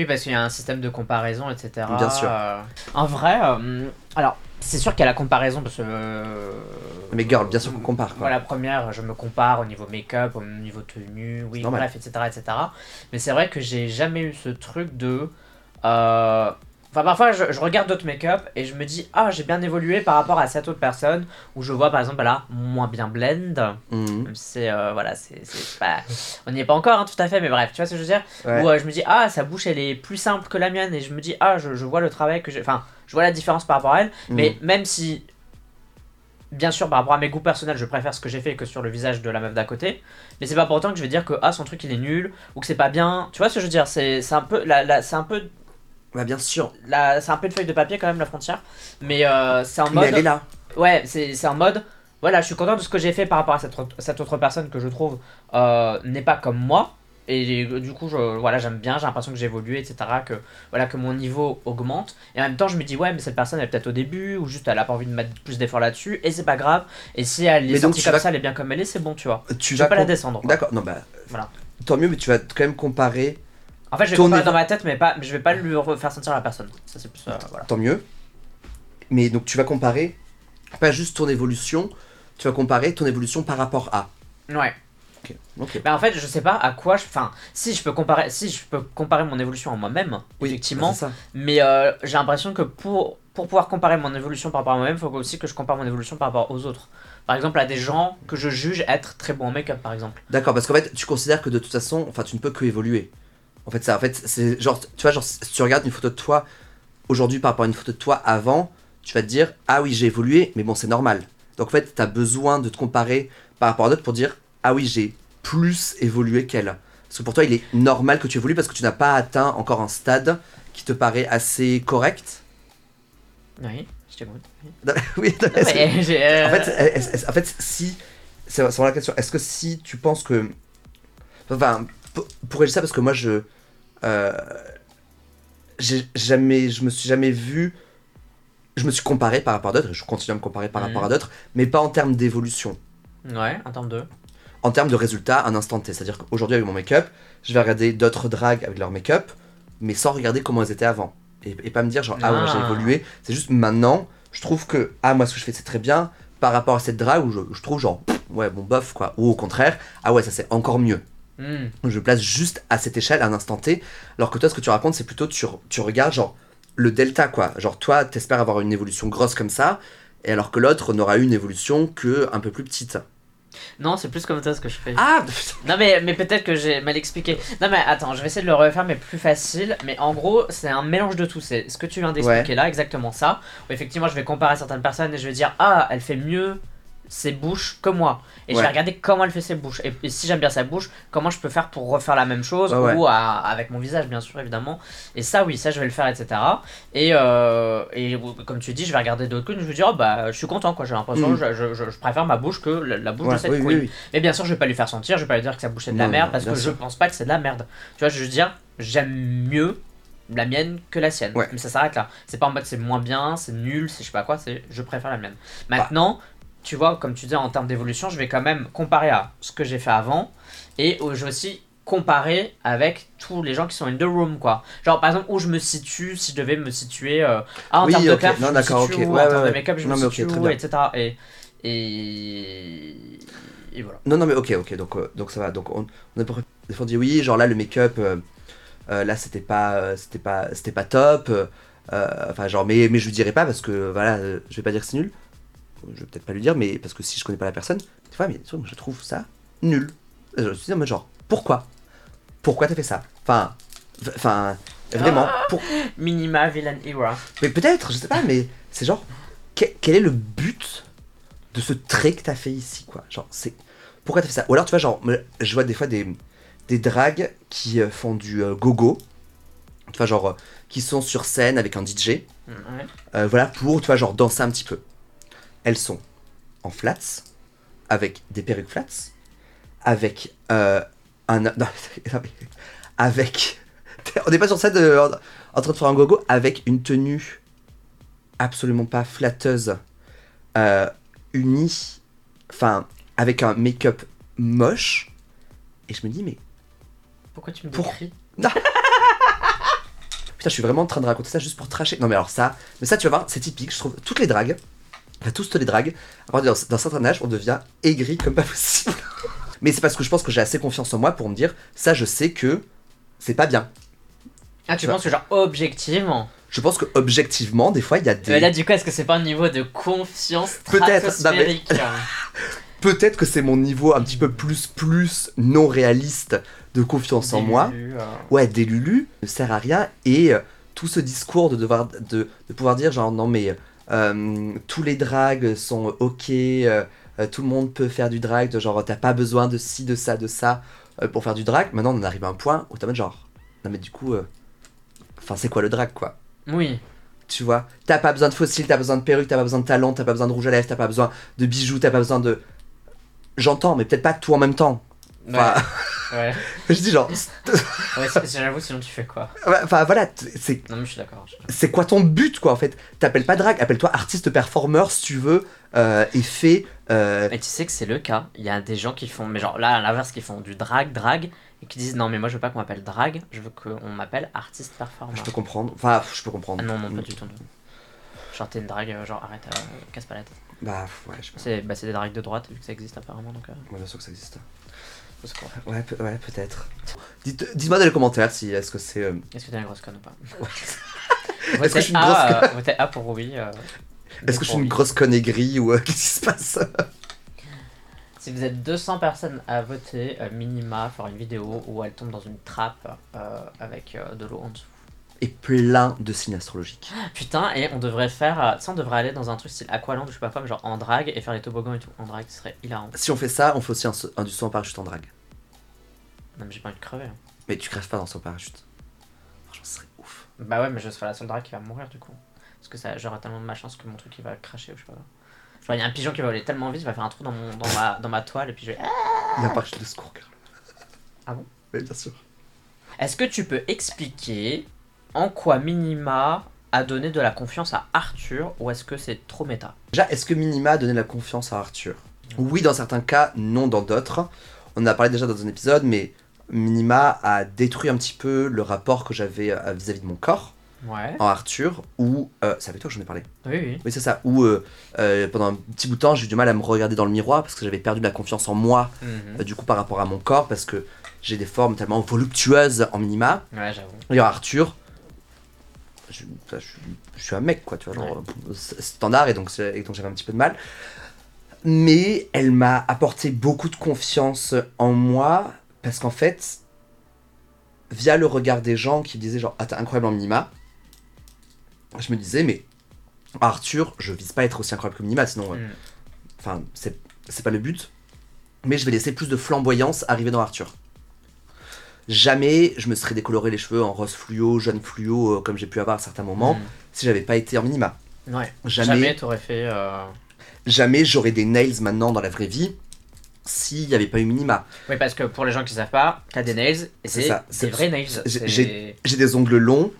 Oui, parce qu'il y a un système de comparaison, etc. Bien sûr. euh, En vrai, euh, alors, c'est sûr qu'il y a la comparaison parce que. euh, Mais girl, bien sûr qu'on compare, quoi. Voilà, première, je me compare au niveau make-up, au niveau tenue, oui, bref, etc., etc. Mais c'est vrai que j'ai jamais eu ce truc de. Enfin, parfois, je, je regarde d'autres make-up et je me dis, ah, j'ai bien évolué par rapport à cette autre personne où je vois, par exemple, a moins bien blend. Mhm. Même si c'est. euh, voilà, c'est pas. On n'y est pas encore, hein, tout à fait, mais bref, tu vois ce que je veux dire? Ouais. Où euh, je me dis, ah, sa bouche, elle est plus simple que la mienne et je me dis, ah, je, je vois le travail que j'ai. Enfin, je vois la différence par rapport à elle. Mhm. Mais même si, bien sûr, par rapport à mes goûts personnels, je préfère ce que j'ai fait que sur le visage de la meuf d'à côté, mais c'est pas pour autant que je vais dire que ah, son truc il est nul ou que c'est pas bien. Tu vois ce que je veux dire? C'est un peu, la, la- c'est un peu, Bah, bien sûr. la, c'est un peu de feuille de papier quand même la frontière, mais euh, c'est en Mais mode, elle est là. ouais, c'est c'est en mode, voilà, je suis content de ce que j'ai fait par rapport à cette, autre- cette autre personne que je trouve euh, n'est pas comme moi. Et euh, du coup, je, voilà, j'aime bien, j'ai l'impression que j'ai évolué, etc. Que, voilà, que mon niveau augmente. Et en même temps, je me dis, ouais, mais cette personne, elle est peut-être au début, ou juste elle a pas envie de mettre plus d'efforts là-dessus, et c'est pas grave. Et si elle est Mais sortie comme vas- ça, elle est bien comme elle est, c'est bon, tu vois. Tu Je vas pas la descendre. D'accord, non, bah. Voilà. Tant mieux, mais tu vas quand même comparer. En fait, je vais comparer dans ma tête, mais, pas, mais je vais pas lui faire sentir la personne. Ça, c'est plus. euh, voilà. Tant mieux. Mais donc, tu vas comparer pas juste ton évolution, tu vas comparer ton évolution par rapport à. Ouais. Ok. Ok. Bah, en fait, je sais pas à quoi je. Enfin, si je peux comparer, si je peux comparer mon évolution à moi-même, effectivement. c'est ça. Mais euh, j'ai l'impression que pour, pour pouvoir comparer mon évolution par rapport à moi-même, il faut aussi que je compare mon évolution par rapport aux autres. Par exemple, à des gens que je juge être très bons en make-up, par exemple. D'accord, parce qu'en fait, tu considères que de toute façon, enfin, tu ne peux que évoluer. En fait, ça, en fait, c'est genre, tu vois, genre, si tu regardes une photo de toi aujourd'hui par rapport à une photo de toi avant, tu vas te dire, ah oui, j'ai évolué, mais bon, c'est normal. Donc, en fait, tu as besoin de te comparer par rapport à d'autres pour dire, ah oui, j'ai plus évolué qu'elle. Parce que pour toi, il est normal que tu évolues parce que tu n'as pas atteint encore un stade qui te paraît assez correcte. Oui, je t'écoute. oui. Oui, non, mais euh, en, fait, en si. C'est c'est vraiment la question. Est-ce que si tu penses que. Enfin, pour- pourrais je ça parce que moi, je. euh, j'ai jamais. Je me suis jamais vu. Je me suis comparé par rapport à d'autres, et je continue à me comparer par rapport à d'autres, mais pas en termes d'évolution. Ouais, en termes de. En termes de résultats, un instant T. C'est-à-dire qu'aujourd'hui, avec mon make-up, je vais regarder d'autres drags avec leur make-up, mais sans regarder comment elles étaient avant. Et, et pas me dire, genre, ah, ouais, j'ai Ah. évolué. C'est juste maintenant, je trouve que, ah, moi, ce que je fais, c'est très bien, par rapport à cette drague où je, je trouve, genre, pff, ouais, bon, bof, quoi. Ou au contraire, ah ouais, ça c'est encore mieux. Hmm. Je place juste à cette échelle, à un instant T. Alors que toi, ce que tu racontes, c'est plutôt, tu, tu regardes, genre, le delta, quoi. Genre, toi, t'espères avoir une évolution grosse comme ça, et alors que l'autre n'aura eu une évolution que un peu plus petite. Non, c'est plus comme ça ce que je fais. Ah Non mais, mais peut-être que j'ai mal expliqué. Non mais attends, je vais essayer de le refaire mais plus facile. Mais en gros, c'est un mélange de tout. C'est ce que tu viens d'expliquer là, exactement ça. Où effectivement, je vais comparer certaines personnes et je vais dire ah, elle fait mieux ses bouches que moi. Et je vais regarder comment elle fait ses bouches. Et, et si j'aime bien sa bouche, comment je peux faire pour refaire la même chose Ouais, ouais. ou à- avec mon visage bien sûr évidemment. Et ça oui, ça je vais le faire etc. Et, euh, et comme tu dis, je vais regarder d'autres queens. Je vais dire oh, bah je suis content quoi. J'ai l'impression Mm. je, je- je- je préfère ma bouche que la, la bouche de cette oui, queen. oui, oui. Mais bien sûr, je vais pas lui faire sentir, je vais pas lui dire que sa bouche c'est de la Non, merde non, parce que sûr. je pense pas que c'est de la merde. Tu vois, je veux dire, j'aime mieux la mienne que la sienne. Ouais. Mais ça s'arrête là. C'est pas en mode c'est moins bien, c'est nul, c'est je sais pas quoi, c'est je préfère la mienne. Maintenant, tu vois, comme tu dis en termes d'évolution, je vais quand même comparer à ce que j'ai fait avant et je vais aussi comparer avec tous les gens qui sont in the room quoi. Genre par exemple où je me situe si je devais me situer euh, ah en Oui, termes de ok. classe, Non, je me d'accord, ok. où, Ouais, en ouais, termes de make-up, je Non, me situe très où, etc. Et, et et voilà. Non, non, mais ok, ok, donc, euh, donc ça va. Donc on, on a dit oui, genre là le make-up, euh, là c'était pas, c'était pas, c'était pas top. Enfin, genre, mais, mais je lui dirais pas parce que voilà, je vais pas dire que c'est nul. Je vais peut-être pas lui dire, mais parce que si je connais pas la personne, tu vois, mais je trouve ça nul. Et Je me suis dit, non, mais genre, pourquoi? Pourquoi t'as fait ça? Enfin, enfin, vraiment, pour... Minima Villain Era. mais peut-être, je sais pas, mais c'est genre, que- quel est le but de ce trait que t'as fait ici, quoi? Genre, c'est. Pourquoi t'as fait ça? Ou alors, tu vois, genre, je vois des fois des, des drags qui euh, font du euh, gogo. Tu vois, genre, euh, qui sont sur scène avec un DJ. Ouais. euh, voilà, pour, tu vois, genre, danser un petit peu. Elles sont en flats, avec des perruques flats, avec euh, un. non, non, mais- avec. On n'est pas sur scène de- en, en train de faire un gogo, avec une tenue absolument pas flatteuse, euh, unie, enfin, avec un make-up moche. Et je me dis, mais Pourquoi tu me Pour- décris? Putain, je suis vraiment en train de raconter ça juste pour tracher. Non, mais alors ça, mais ça, tu vas voir, c'est typique. Je trouve toutes les dragues, enfin, tous les dragues, à partir d'un d'un certain âge, on devient aigri comme pas possible. mais c'est parce que je pense que j'ai assez confiance en moi pour me dire, ça, je sais que c'est pas bien. Ah, tu Tu penses que, genre, objectivement. Je pense que objectivement, des fois, il y a des. Mais là, du coup, est-ce que c'est pas un niveau de confiance Peut-être, stratosphérique Peut-être que c'est mon niveau un petit peu plus, plus non réaliste de confiance en moi. Euh, ouais, des Lulu ne sert à rien et euh, tout ce discours de devoir de, de pouvoir dire genre non mais euh, tous les drags sont ok, euh, euh, tout le monde peut faire du drag, de genre t'as pas besoin de ci, de ça, de ça euh, pour faire du drag. Maintenant on arrive à un point où t'as mode genre non mais du coup, enfin c'est quoi le drag quoi? Oui. tu vois, t'as pas besoin de fossiles, t'as pas besoin de perruque, t'as pas besoin de talent, t'as pas besoin de rouge à lèvres, t'as pas besoin de bijoux, t'as pas besoin de. J'entends, mais peut-être pas tout en même temps. Enfin, Ouais. Je dis genre, ouais J'avoue, sinon tu fais quoi enfin voilà, c'est Non, mais je suis d'accord. c'est quoi ton but quoi en fait? T'appelles pas drag, appelle-toi artiste performeur si tu veux euh, et fais. euh, Mais tu sais que c'est le cas. Il y a des gens qui font, mais genre là, à l'inverse, qui font du drag, drag, et qui disent non, mais moi je veux pas qu'on m'appelle drag, je veux qu'on m'appelle artiste performant. je peux comprendre. Enfin, je peux comprendre. Ah non, non, pas du tout. non. Genre t'es une drague, euh, genre arrête, euh, casse pas la tête. Bah ouais, je sais pas. C'est bah, c'est des dragues de droite, vu que ça existe apparemment, donc euh, Ouais, bien sûr que ça existe. Ouais, pe- ouais peut-être. Dites- Dites-moi dans les commentaires si est-ce que c'est. euh, Est-ce que t'es une grosse conne ou pas? Est-ce que je suis une A, grosse euh, votez A pour oui. euh, Est-ce que je suis une oui. grosse conne aigrie ou euh, qu'est-ce qui se passe? Si vous êtes 200 personnes à voter, minima, faire une vidéo où elle tombe dans une trappe avec de l'eau en dessous. Et plein de signes astrologiques. Putain, et on devrait faire. euh, Tu sais, on devrait aller dans un truc style Aqualand ou je sais pas quoi, mais genre en drague et faire les toboggans et tout. En drague, ce serait hilarant. Si on fait ça, on fait aussi un, un du saut en parachute en drague. Non, mais j'ai pas envie de crever. hein. Mais tu crèves pas dans son parachute. ce serait ouf. Bah ouais, mais je serai la seule drague qui va mourir du coup. Parce que ça, j'aurai tellement de ma chance que mon truc il va cracher ou je sais pas. Genre, il y a un pigeon qui va voler tellement vite, il va faire un trou dans, mon, dans, ma, dans ma toile et puis je vais. Il y a un parc de secours, Carl. Ah bon? Oui, bien sûr. Est-ce que tu peux expliquer en quoi Minima a donné de la confiance à Arthur ou est-ce que c'est trop méta? Déjà, est-ce que Minima a donné la confiance à Arthur? Oui, dans certains cas, non dans d'autres. On en a parlé déjà dans un épisode, mais Minima a détruit un petit peu le rapport que j'avais euh, vis-à-vis de mon corps Ouais. en Arthur, où... euh, c'est avec toi que j'en ai parlé Oui, oui. Oui, c'est ça. Où euh, euh, pendant un petit bout de temps, j'ai eu du mal à me regarder dans le miroir parce que j'avais perdu de la confiance en moi, Mhm. euh, du coup, par rapport à mon corps, parce que j'ai des formes tellement voluptueuses en minima. Ouais, j'avoue. Et en Arthur, je, enfin, je, je suis un mec, quoi, tu vois, genre, euh, standard, et donc, et donc j'avais un petit peu de mal. Mais elle m'a apporté beaucoup de confiance en moi, parce qu'en fait, via le regard des gens qui me disaient genre, ah, t'es incroyable en minima, je me disais, mais Arthur, je vise pas à être aussi incroyable que minima, sinon, euh, Mm. enfin, c'est c'est pas le but. Mais je vais laisser plus de flamboyance arriver dans Arthur. Jamais je me serais décoloré les cheveux en rose fluo, jaune fluo, euh, comme j'ai pu avoir à certains moments, Mm. si j'avais pas été en minima. Ouais. Jamais, Jamais t'aurais fait. euh, jamais j'aurais des nails maintenant dans la vraie vie s'il n'y avait pas eu minima. Oui, parce que pour les gens qui savent pas, t'as des nails et C'est des vrais nails. j'ai- des ongles longs,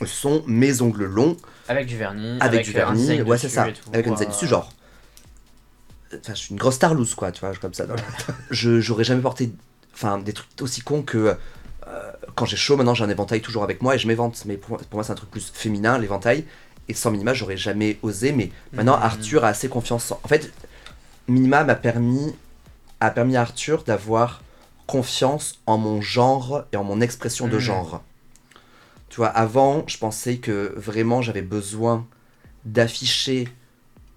ce sont mes ongles longs, avec du vernis. avec, du vernis, design ouais c'est ça, tout, avec un design euh, dessus genre... Enfin, je suis une grosse starlouse quoi, tu vois, comme ça. j'aurais jamais porté enfin des trucs aussi cons que euh, quand j'ai chaud maintenant j'ai un éventail toujours avec moi et je m'évente mais pour, pour moi c'est un truc plus féminin l'éventail et sans minima j'aurais jamais osé mais maintenant Mhm. Arthur a assez confiance en... en fait minima m'a permis a permis à Arthur d'avoir confiance en mon genre et en mon expression de Mhm. genre tu vois avant je pensais que vraiment j'avais besoin d'afficher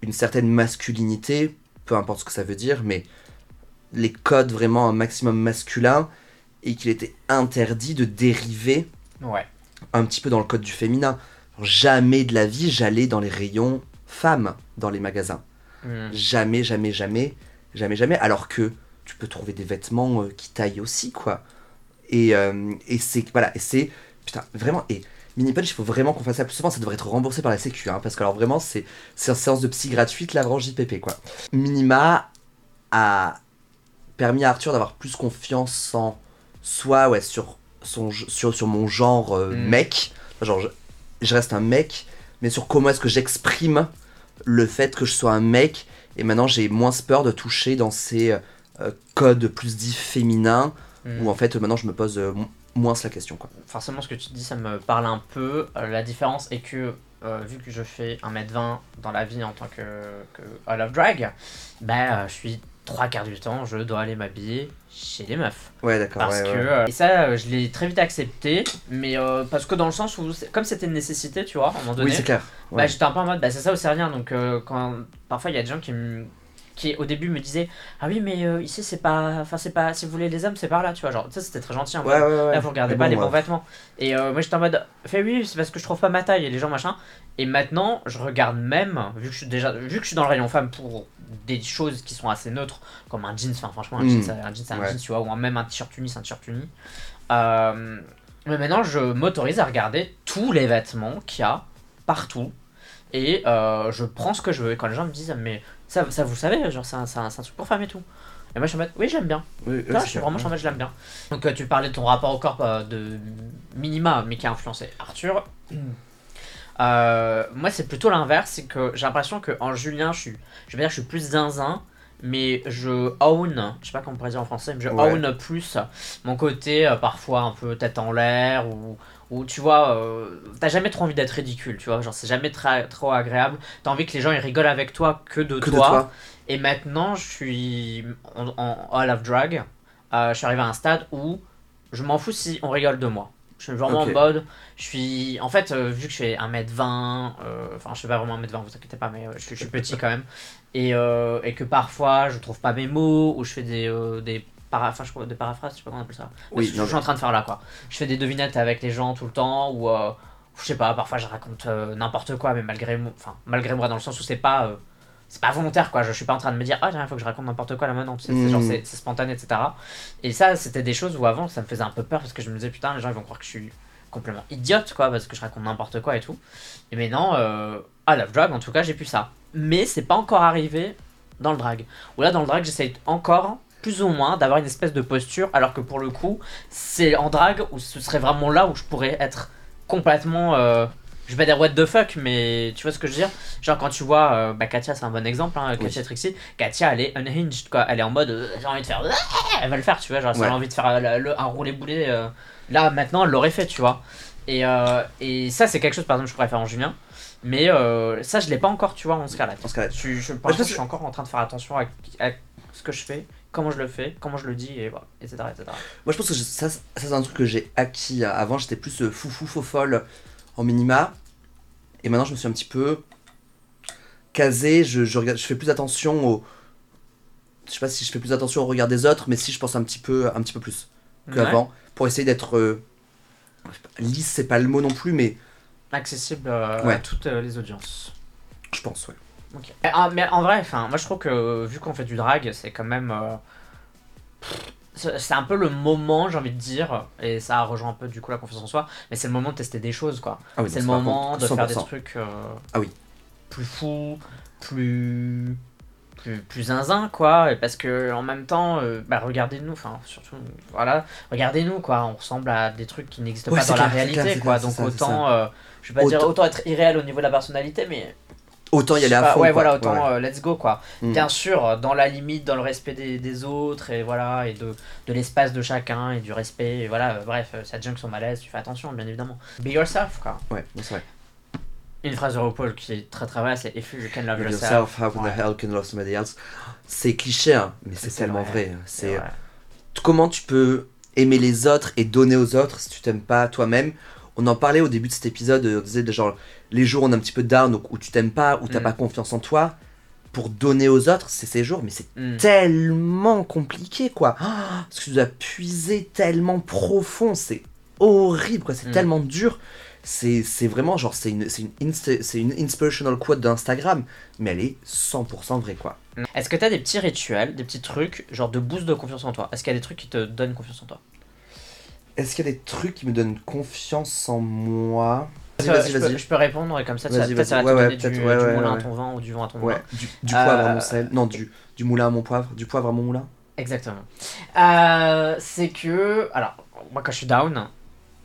une certaine masculinité peu importe ce que ça veut dire mais les codes vraiment un maximum masculin et qu'il était interdit de dériver Ouais. un petit peu dans le code du féminin. Jamais de la vie j'allais dans les rayons femmes dans les magasins. Mm. Jamais, jamais, jamais, jamais, jamais. Alors que tu peux trouver des vêtements euh, qui taillent aussi, quoi. Et, euh, et c'est voilà, et c'est putain vraiment et Mini Punch, il faut vraiment qu'on fasse ça plus souvent. Ça devrait être remboursé par la Sécu, hein, parce que alors vraiment c'est c'est une séance de psy gratuite, la branche JPP, quoi. Minima a permis à Arthur d'avoir plus confiance en soi, ouais, sur son sur sur mon genre euh, Mm. mec. Genre je, je reste un mec, mais sur comment est-ce que j'exprime le fait que je sois un mec. Et maintenant j'ai moins peur de toucher dans ces euh, codes plus dits féminins Mm. où en fait maintenant je me pose euh, mo- moins la question quoi. Forcément, ce que tu dis, ça me parle un peu. La différence est que, euh, vu que je fais 1m20 dans la vie en tant que, que I Love Drag, bah, euh, je suis trois quarts du temps, je dois aller m'habiller chez les meufs. Ouais d'accord. Parce ouais, que, ouais. euh, et ça, euh, je l'ai très vite accepté, mais euh, parce que dans le sens où, comme c'était une nécessité, tu vois, à un moment donné, Oui c'est clair. bah, j'étais un peu en mode, bah, c'est ça ou c'est rien. Donc, euh, quand parfois il y a des gens qui, me- qui au début me disaient, ah oui, mais euh, ici c'est pas, enfin, c'est pas, si vous voulez les hommes, c'est par là, tu vois, genre, ça c'était très gentil. en Ouais, mode, ouais, ouais. Là, vous regardez Mais pas bon, les bons vêtements. Et euh, moi, j'étais en mode, fais oui, c'est parce que je trouve pas ma taille et les gens machin. Et maintenant, je regarde même, vu que je suis déjà, vu que je suis dans le rayon femme pour des choses qui sont assez neutres, comme un jeans, enfin, franchement, un Mm. jean, c'est un jean, c'est un Ouais. jean, tu vois, ou même un t-shirt uni, c'est un t-shirt uni. Euh, mais maintenant, je m'autorise à regarder tous les vêtements qu'il y a partout. Et euh, je prends ce que je veux. Et quand les gens me disent, mais ça, ça vous savez, genre, c'est un, c'est un- c'est un truc pour femmes et tout. Et moi, je suis en mode, oui, j'aime bien. Oui, vois, c'est je suis vraiment je suis en mode, je l'aime bien. Donc, euh, tu parlais de ton rapport au corps euh, de Minima, mais qui a influencé Arthur. Euh, moi, c'est plutôt l'inverse. C'est que j'ai l'impression qu'en Julien, je suis, je vais dire, que je suis plus zinzin. Mais je own, je sais pas comment on pourrait dire en français, mais je Ouais. own plus mon côté euh, parfois un peu tête en l'air ou, ou tu vois, euh, t'as jamais trop envie d'être ridicule, tu vois, genre c'est jamais trop agréable. T'as envie que les gens ils rigolent avec toi que de Que de toi. Et maintenant, je suis en, en All of Drag. euh, je suis arrivé à un stade où je m'en fous si on rigole de moi. Je suis vraiment en mode. Je suis. En fait, euh, vu que je fais 1m20, euh, enfin, je fais pas vraiment 1m20, vous inquiétez pas, mais je, suis- je suis petit quand même. Et, et que parfois, je trouve pas mes mots, ou je fais des. des para- enfin, je crois des paraphrases, je sais pas comment on appelle ça. Oui, non, je suis en train de faire là, quoi. Je fais des devinettes avec les gens tout le temps, ou. euh, je sais pas, parfois je raconte euh, n'importe quoi, mais malgré enfin, malgré moi, dans le sens où c'est pas. euh, c'est pas volontaire quoi, je suis pas en train de me dire ah tiens, il faut que je raconte n'importe quoi là maintenant, c'est Mm. spontané etc. Et ça c'était des choses où avant ça me faisait un peu peur parce que je me disais putain les gens ils vont croire que je suis complètement idiote, quoi, parce que je raconte n'importe quoi et tout. Et maintenant, à Love Drag, en tout cas, j'ai plus ça. Mais c'est pas encore arrivé dans le drag. Ou là, dans le drag, j'essaye encore, plus ou moins, d'avoir une espèce de posture, alors que pour le coup, c'est en drag où ce serait vraiment là où je pourrais être complètement. euh, je vais pas dire what the fuck, mais tu vois ce que je veux dire? Genre quand tu vois, euh, bah Katia c'est un bon exemple, hein, Katia Trixie, Katia elle est unhinged quoi, elle est en mode euh, j'ai envie de faire, elle va le faire tu vois, genre si Ouais. elle a envie de faire le- le- un roulé boulet, là maintenant elle l'aurait fait tu vois. Et, et ça c'est quelque chose par exemple je pourrais faire en Julien, mais euh, ça je l'ai pas encore tu vois en Scarlett. En Scarlett. Je, je, par je pense je suis encore en train de faire attention à, à ce que je fais, comment je le fais, comment je le dis, et voilà, etc. etc. Moi, je pense que je- ça, ça c'est un truc que j'ai acquis. Avant, j'étais plus euh, foufou, faux folle en minima. Et maintenant, je me suis un petit peu casé. Je, je, regarde, je fais plus attention au. Je sais pas si je fais plus attention au regard des autres, mais si je pense un petit peu, un petit peu plus qu'avant. Pour essayer d'être. euh, lisse, c'est pas le mot non plus, mais Accessible euh, à toutes euh, les audiences. je pense, ouais. Mais, ah, mais en vrai, enfin, moi je trouve que vu qu'on fait du drag, c'est quand même. euh, c'est un peu le moment, j'ai envie de dire, et ça rejoint un peu du coup la confiance en soi, mais c'est le moment de tester des choses quoi. Ah oui, c'est le moment de faire des 100%. trucs euh, Ah oui. plus fous, plus. Plus, plus zinzin quoi et parce que en même temps euh, bah regardez-nous enfin surtout voilà regardez-nous quoi on ressemble à des trucs qui n'existent Ouais, pas dans la clair, réalité clair, quoi clair, donc ça, autant euh, je vais pas dire autant être irréel au niveau de la personnalité mais Autant y aller à pas, fond. ouais, quoi. voilà, autant Ouais, ouais. euh, let's go quoi. Mm. Bien sûr, euh, dans la limite, dans le respect des, des autres et voilà, et de, de l'espace de chacun et du respect, et voilà, euh, bref, ça te que son malaise, tu fais attention, bien évidemment. Be yourself quoi. Ouais, c'est vrai. Une phrase de RuPaul qui est très très vraie, c'est If you can love yourself. yourself, how Ouais. the hell can love somebody else? C'est cliché, hein, mais c'est tellement vrai. vrai. C'est C'est vrai. comment tu peux aimer les autres et donner aux autres si tu t'aimes pas toi-même. On en parlait au début de cet épisode, on disait genre les jours où on est un petit peu down, donc où tu t'aimes pas, où t'as Mm. pas confiance en toi, pour donner aux autres, c'est ces jours, mais c'est Mm. tellement compliqué quoi. Ah, Parce que tu dois puiser tellement profond, c'est horrible quoi, c'est Mm. tellement dur. C'est c'est vraiment genre, c'est une, une, une inspirational quote d'Instagram, mais elle est 100% vraie quoi. Est-ce que t'as des petits rituels, des petits trucs, genre de boost de confiance en toi? Est-ce qu'il y a des trucs qui te donnent confiance en toi? Est-ce qu'il y a des trucs qui me donnent confiance en moi? Vas-y, vas-y, je, peux, vas-y. je peux répondre et comme ça, ça, peut-être ça va te. Ouais, donner ouais, du, ouais, moulin à ton vin ou du vent à ton moulin. du, du Euh, poivre à mon sel. Non, du, du moulin à mon poivre. Du poivre à mon moulin. Exactement. Euh, c'est que, alors, moi quand je suis down,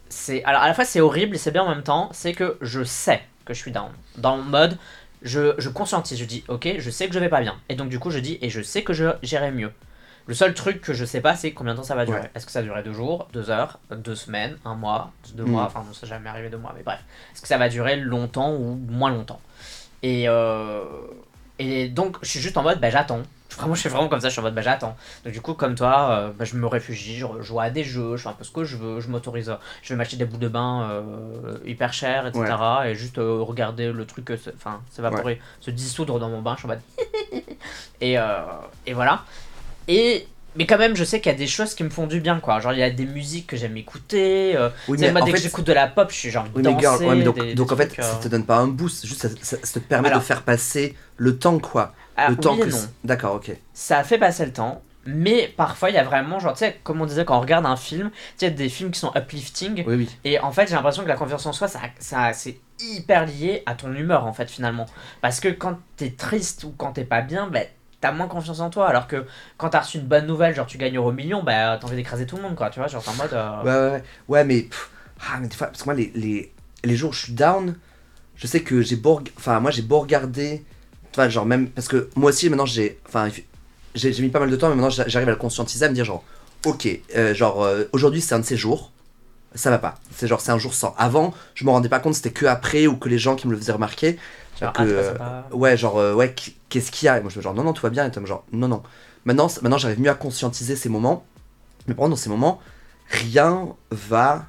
c'est, alors à la fois c'est horrible et c'est bien en même temps, c'est que je sais que je suis down. Dans le mode, je, je conscientise, je dis, ok, je sais que je vais pas bien. Et donc du coup je dis, et je sais que je j'irai mieux. Le seul truc que je sais pas, c'est combien de temps ça va durer. Ouais. Est-ce que ça va durer deux jours, deux heures, deux semaines, un mois, deux Mm. mois, enfin non, ça n'est jamais arrivé deux mois, mais bref. Est-ce que ça va durer longtemps ou moins longtemps? Et, euh, et donc je suis juste en mode, bah j'attends. Vraiment, je suis vraiment comme ça, je suis en mode, bah j'attends. Donc du coup, comme toi, euh, bah, je me réfugie, je joue à des jeux, je fais un peu ce que je veux, je m'autorise, je vais m'acheter des bouts de bain euh, hyper chers, etc. Et juste regarder le truc, enfin, s'évaporer, se dissoudre dans mon bain, je suis en mode... et, et voilà. Et... Mais quand même, je sais qu'il y a des choses qui me font du bien, quoi. Genre, il y a des musiques que j'aime écouter. Euh, Oui, tu sais, moi, dès que j'écoute de la pop, je suis genre oui, mais danser. girl, ouais, mais donc, des- des donc en fait, trucs, ça euh, te donne pas un boost, juste ça, ça- ça te permet Alors- de faire passer le temps, quoi? ah, le temps oui que. D'accord, ok. ça fait passer le temps, mais parfois il y a vraiment, genre, tu sais, comme on disait quand on regarde un film, tu sais, des films qui sont uplifting, Oui, oui. et en fait j'ai l'impression que la confiance en soi, ça, ça, c'est hyper lié à ton humeur, en fait, finalement. Parce que quand t'es triste ou quand t'es pas bien, bah, t'as moins confiance en toi, alors que quand t'as reçu une bonne nouvelle, genre tu gagnes au million, bah t'as envie d'écraser tout le monde, quoi, tu vois, genre en mode... euh, Ouais, ouais, ouais. Mais. ah, mais des fois, parce que moi, les, les, les jours où je suis down, je sais que j'ai beau. Enfin, moi, j'ai beau regarder. Vois, genre, même. Parce que moi aussi, maintenant, j'ai. Enfin, j'ai mis pas mal de temps, mais maintenant, j'a- j'arrive à le conscientiser, à me dire, genre, ok, euh, genre, euh, aujourd'hui, c'est un de ces jours. Ça va pas. C'est genre, c'est un jour sans. Avant, je me rendais pas compte, c'était que après ou que les gens qui me le faisaient remarquer. Genre, que, ah, pas euh, sympa. Ouais, genre, euh, ouais, qu- qu'est-ce qu'il y a? Et moi, je me dis, genre, non, non, tout va bien. Et toi, genre, non, non. Maintenant, maintenant j'arrive mieux à conscientiser ces moments. Mais par contre, dans ces moments, rien va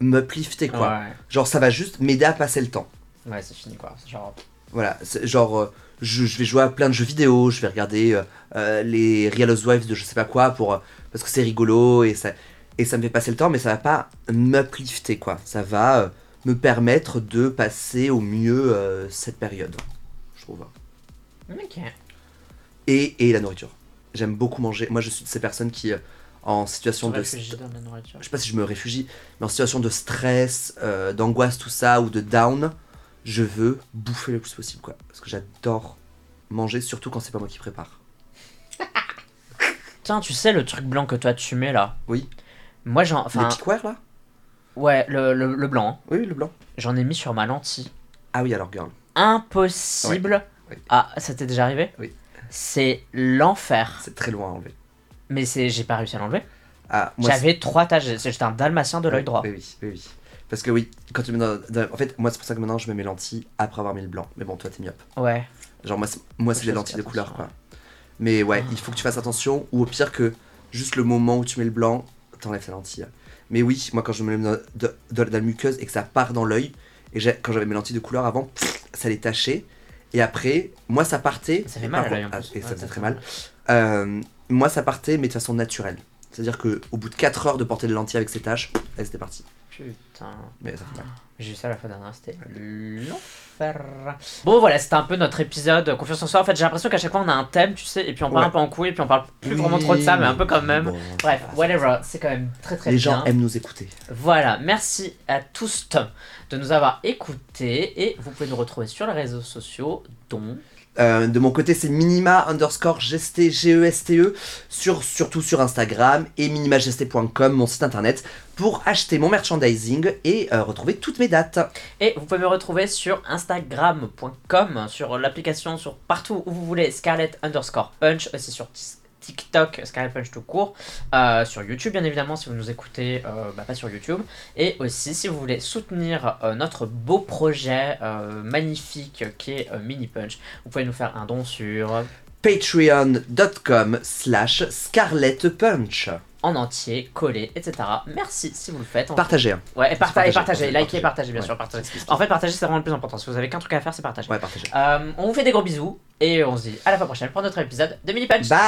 m'uplifter, quoi. Ouais, Genre, ça va juste m'aider à passer le temps. ouais, c'est fini, quoi. Genre... Voilà, genre, euh, je, je vais jouer à plein de jeux vidéo, je vais regarder les Real Housewives de je sais pas quoi pour, parce que c'est rigolo et ça, et ça me fait passer le temps, mais ça va pas m'uplifter, quoi. Ça va me permettre de passer au mieux euh, cette période, je trouve. Ok. Et, et la nourriture. J'aime beaucoup manger. Moi, je suis de ces personnes qui, euh, en situation de. dans la nourriture. Je sais pas si je me réfugie, mais en situation de stress, euh, d'angoisse, tout ça, ou de down, je veux bouffer le plus possible, quoi. Parce que j'adore manger, surtout quand c'est pas moi qui prépare. Tiens, tu sais le truc blanc que toi tu mets là? Oui. Moi j'en. Enfin, Les piquoires, là? Ouais, le, le, le blanc. hein. Oui, le blanc. J'en ai mis sur ma lentille. Ah oui, alors, girl. Impossible. Oui. Ah, ça t'est déjà arrivé Oui. C'est l'enfer. C'est très loin à enlever. Mais c'est, j'ai pas réussi à l'enlever. Ah, moi, J'avais trois taches. J'étais un dalmatien de l'œil droit. Oui, oui, oui, oui. Parce que oui, quand tu mets dans, dans- En fait, moi, c'est pour ça que maintenant, je mets mes lentilles après avoir mis le blanc. Mais bon, toi, t'es myope. Ouais. Genre, moi, c'est, moi, c'est des lentilles de couleur, quoi. Mais ouais, Ah. il faut que tu fasses attention, ou au pire que juste le moment où tu mets le blanc, t'enlèves ta lentille. Mais oui, moi, quand je me mets dans, la muqueuse et que ça part dans l'œil, et quand j'avais mes lentilles de couleur avant, pff, ça les tachait. Et après, moi, ça partait. Ça fait mal à en plus. ah, ça faisait très mal. Euh, moi, ça partait, mais de façon naturelle. C'est-à-dire que au bout de 4 heures de porter des lentilles avec ces taches, elles étaient parties. Putain. Mais ça fait mal. J'ai eu ça la fois dernière, c'était l'enfer. Bon voilà, c'était un peu notre épisode confiance en soi. En fait, j'ai l'impression qu'à chaque fois on a un thème, tu sais, et puis on parle Ouais. un peu en couille, et puis on parle plus Oui, vraiment trop de ça, mais un peu quand même. bon, Bref, whatever, c'est quand même très très Les bien. gens aiment nous écouter. Voilà, merci à tous de nous avoir écoutés et vous pouvez nous retrouver sur les réseaux sociaux, dont Euh, de mon côté, c'est minima underscore geste, G-E-S-T-E, sur, surtout sur Instagram et minimageste.com, mon site internet, pour acheter mon merchandising et euh, retrouver toutes mes dates. Et vous pouvez me retrouver sur instagram.com, sur l'application, sur partout où vous voulez, Scarlett underscore punch, aussi sur tis- TikTok, Scarlett Punch tout court, euh, sur YouTube bien évidemment si vous nous écoutez, euh, bah, pas sur YouTube, et aussi si vous voulez soutenir euh, notre beau projet magnifique qui est Mini Punch, vous pouvez nous faire un don sur Patreon.com slash Scarlet Punch. En entier, collé, etc. Merci si vous le faites. Partagez. hein. Ouais, et, parta- et Partagez, partagez, partagez, likez et partagez. partagez, bien Ouais. sûr, partagez. En fait, partager, c'est vraiment le plus important. Si vous avez qu'un truc à faire, c'est partager. Ouais, partagez. Euh, on vous fait des gros bisous et on se dit à la fois prochaine pour notre épisode de Mini Punch. Bye